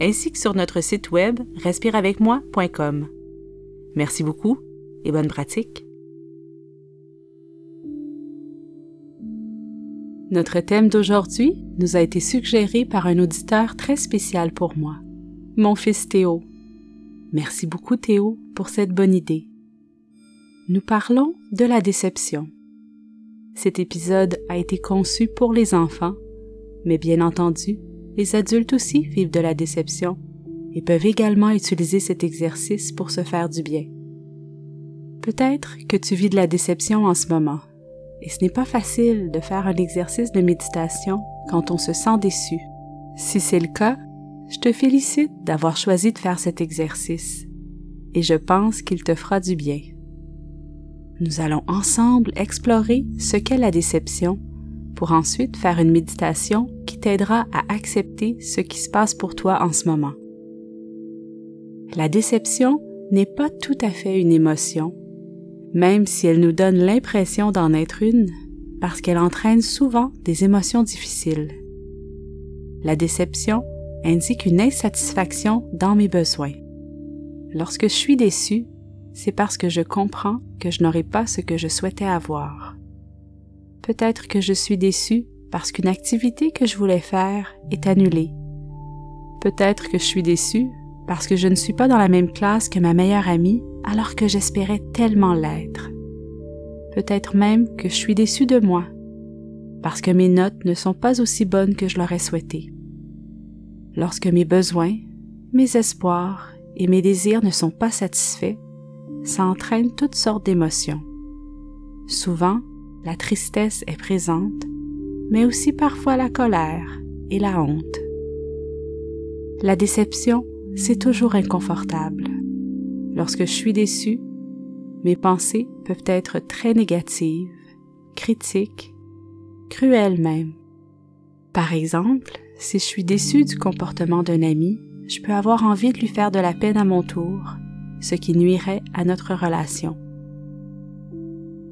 ainsi que sur notre site web respireavecmoi.com. Merci beaucoup et bonne pratique. Notre thème d'aujourd'hui nous a été suggéré par un auditeur très spécial pour moi, mon fils Théo. Merci beaucoup Théo pour cette bonne idée. Nous parlons de la déception. Cet épisode a été conçu pour les enfants, mais bien entendu, les adultes aussi vivent de la déception et peuvent également utiliser cet exercice pour se faire du bien. Peut-être que tu vis de la déception en ce moment et ce n'est pas facile de faire un exercice de méditation quand on se sent déçu. Si c'est le cas, je te félicite d'avoir choisi de faire cet exercice et je pense qu'il te fera du bien. Nous allons ensemble explorer ce qu'est la déception pour ensuite faire une méditation qui t'aidera à accepter ce qui se passe pour toi en ce moment. La déception n'est pas tout à fait une émotion, même si elle nous donne l'impression d'en être une, parce qu'elle entraîne souvent des émotions difficiles. La déception indique une insatisfaction dans mes besoins. Lorsque je suis déçu, c'est parce que je comprends que je n'aurai pas ce que je souhaitais avoir. Peut-être que je suis déçu parce qu'une activité que je voulais faire est annulée. Peut-être que je suis déçu parce que je ne suis pas dans la même classe que ma meilleure amie alors que j'espérais tellement l'être. Peut-être même que je suis déçu de moi, parce que mes notes ne sont pas aussi bonnes que je l'aurais souhaité. Lorsque mes besoins, mes espoirs et mes désirs ne sont pas satisfaits, ça entraîne toutes sortes d'émotions. Souvent, la tristesse est présente, mais aussi parfois la colère et la honte. La déception, c'est toujours inconfortable. Lorsque je suis déçu, mes pensées peuvent être très négatives, critiques, cruelles même. Par exemple, si je suis déçu du comportement d'un ami, je peux avoir envie de lui faire de la peine à mon tour, ce qui nuirait à notre relation.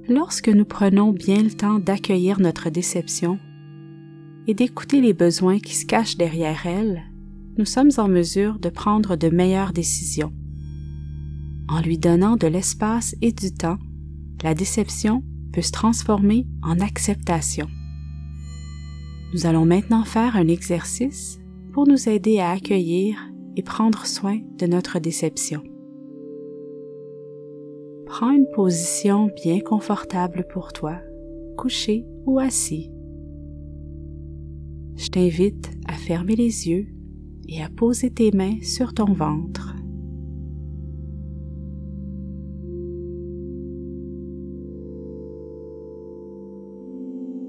Lorsque nous prenons bien le temps d'accueillir notre déception et d'écouter les besoins qui se cachent derrière elle, nous sommes en mesure de prendre de meilleures décisions. En lui donnant de l'espace et du temps, la déception peut se transformer en acceptation. Nous allons maintenant faire un exercice pour nous aider à accueillir et prendre soin de notre déception. Prends une position bien confortable pour toi, couché ou assis. Je t'invite à fermer les yeux et à poser tes mains sur ton ventre.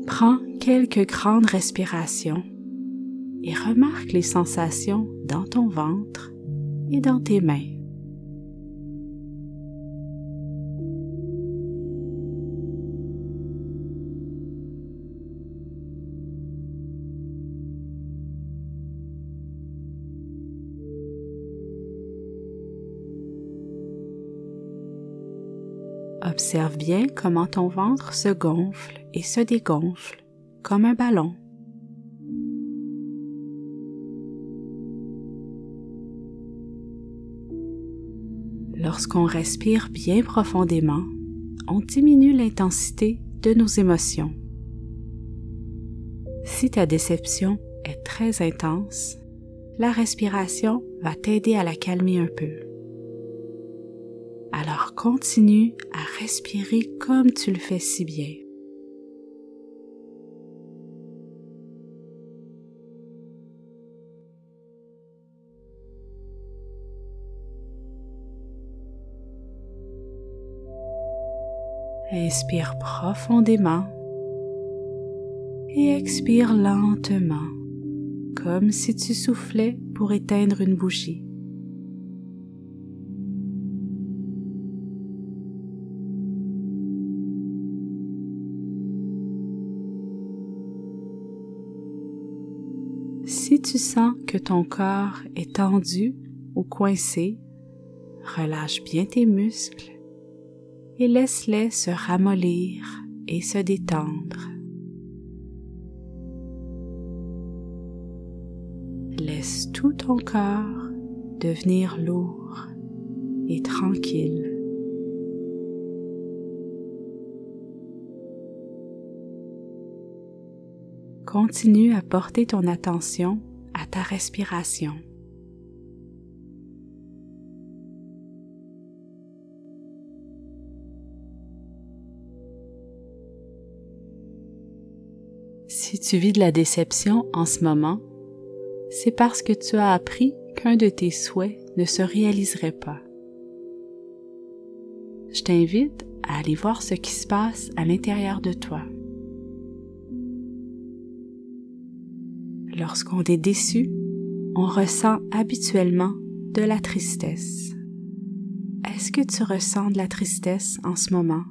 Prends quelques grandes respirations et remarque les sensations dans ton ventre et dans tes mains. Observe bien comment ton ventre se gonfle et se dégonfle comme un ballon. Lorsqu'on respire bien profondément, on diminue l'intensité de nos émotions. Si ta déception est très intense, la respiration va t'aider à la calmer un peu. Alors continue à respirer comme tu le fais si bien. Inspire profondément et expire lentement, comme si tu soufflais pour éteindre une bougie. Tu sens que ton corps est tendu ou coincé, relâche bien tes muscles et laisse-les se ramollir et se détendre. Laisse tout ton corps devenir lourd et tranquille. Continue à porter ton attention à ta respiration. Si tu vis de la déception en ce moment, c'est parce que tu as appris qu'un de tes souhaits ne se réaliserait pas. Je t'invite à aller voir ce qui se passe à l'intérieur de toi. Lorsqu'on est déçu, on ressent habituellement de la tristesse. Est-ce que tu ressens de la tristesse en ce moment?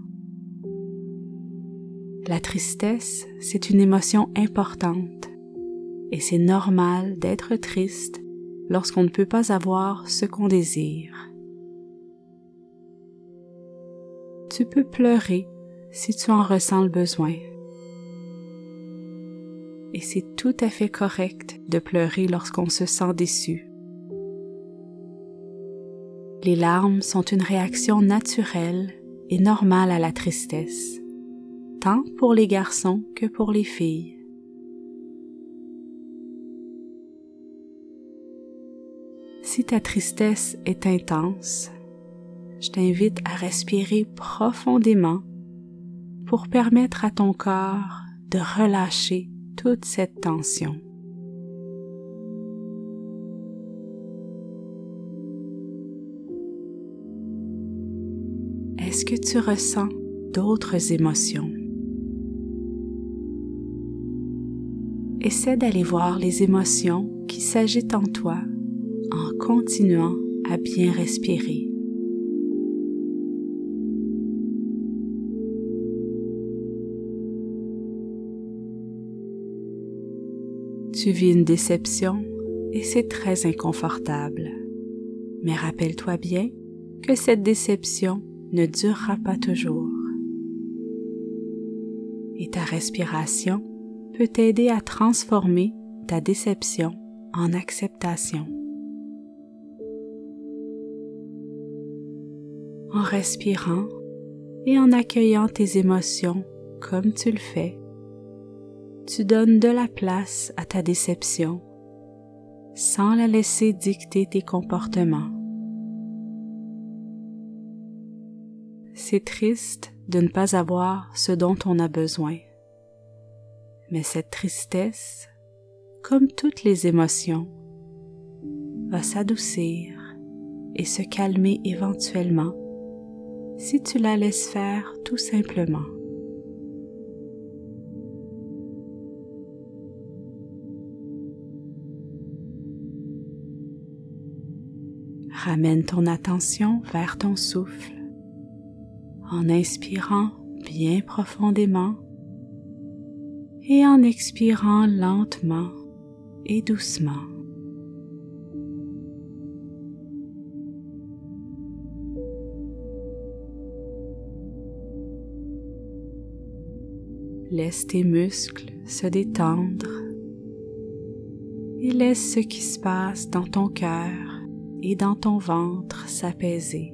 La tristesse, c'est une émotion importante et c'est normal d'être triste lorsqu'on ne peut pas avoir ce qu'on désire. Tu peux pleurer si tu en ressens le besoin et c'est tout à fait correct de pleurer lorsqu'on se sent déçu. Les larmes sont une réaction naturelle et normale à la tristesse, tant pour les garçons que pour les filles. Si ta tristesse est intense, je t'invite à respirer profondément pour permettre à ton corps de relâcher cette tension. Est-ce que tu ressens d'autres émotions? Essaie d'aller voir les émotions qui s'agitent en toi en continuant à bien respirer. Tu vis une déception et c'est très inconfortable. Mais rappelle-toi bien que cette déception ne durera pas toujours. Et ta respiration peut t'aider à transformer ta déception en acceptation. En respirant et en accueillant tes émotions comme tu le fais, tu donnes de la place à ta déception sans la laisser dicter tes comportements. C'est triste de ne pas avoir ce dont on a besoin, mais cette tristesse, comme toutes les émotions, va s'adoucir et se calmer éventuellement si tu la laisses faire tout simplement. Ramène ton attention vers ton souffle en inspirant bien profondément et en expirant lentement et doucement. Laisse tes muscles se détendre et laisse ce qui se passe dans ton cœur et dans ton ventre s'apaiser.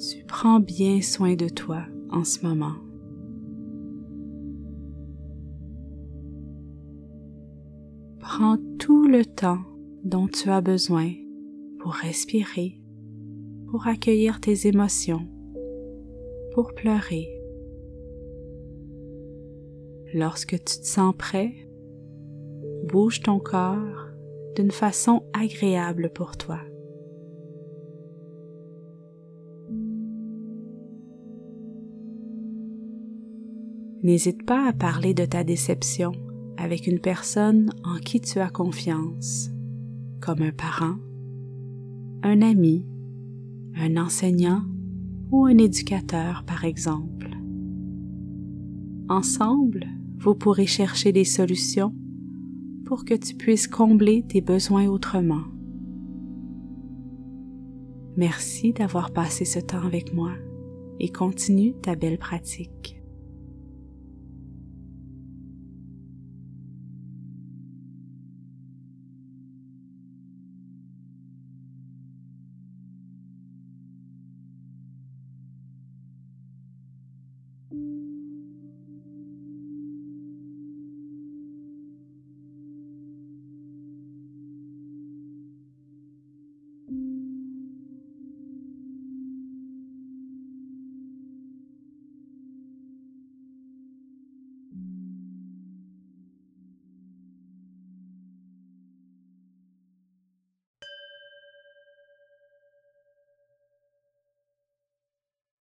Tu prends bien soin de toi en ce moment. Prends tout le temps dont tu as besoin pour respirer, pour accueillir tes émotions, pour pleurer. Lorsque tu te sens prêt, bouge ton corps d'une façon agréable pour toi. N'hésite pas à parler de ta déception avec une personne en qui tu as confiance, comme un parent, un ami, un enseignant ou un éducateur par exemple. Ensemble, vous pourrez chercher des solutions pour que tu puisses combler tes besoins autrement. Merci d'avoir passé ce temps avec moi et continue ta belle pratique.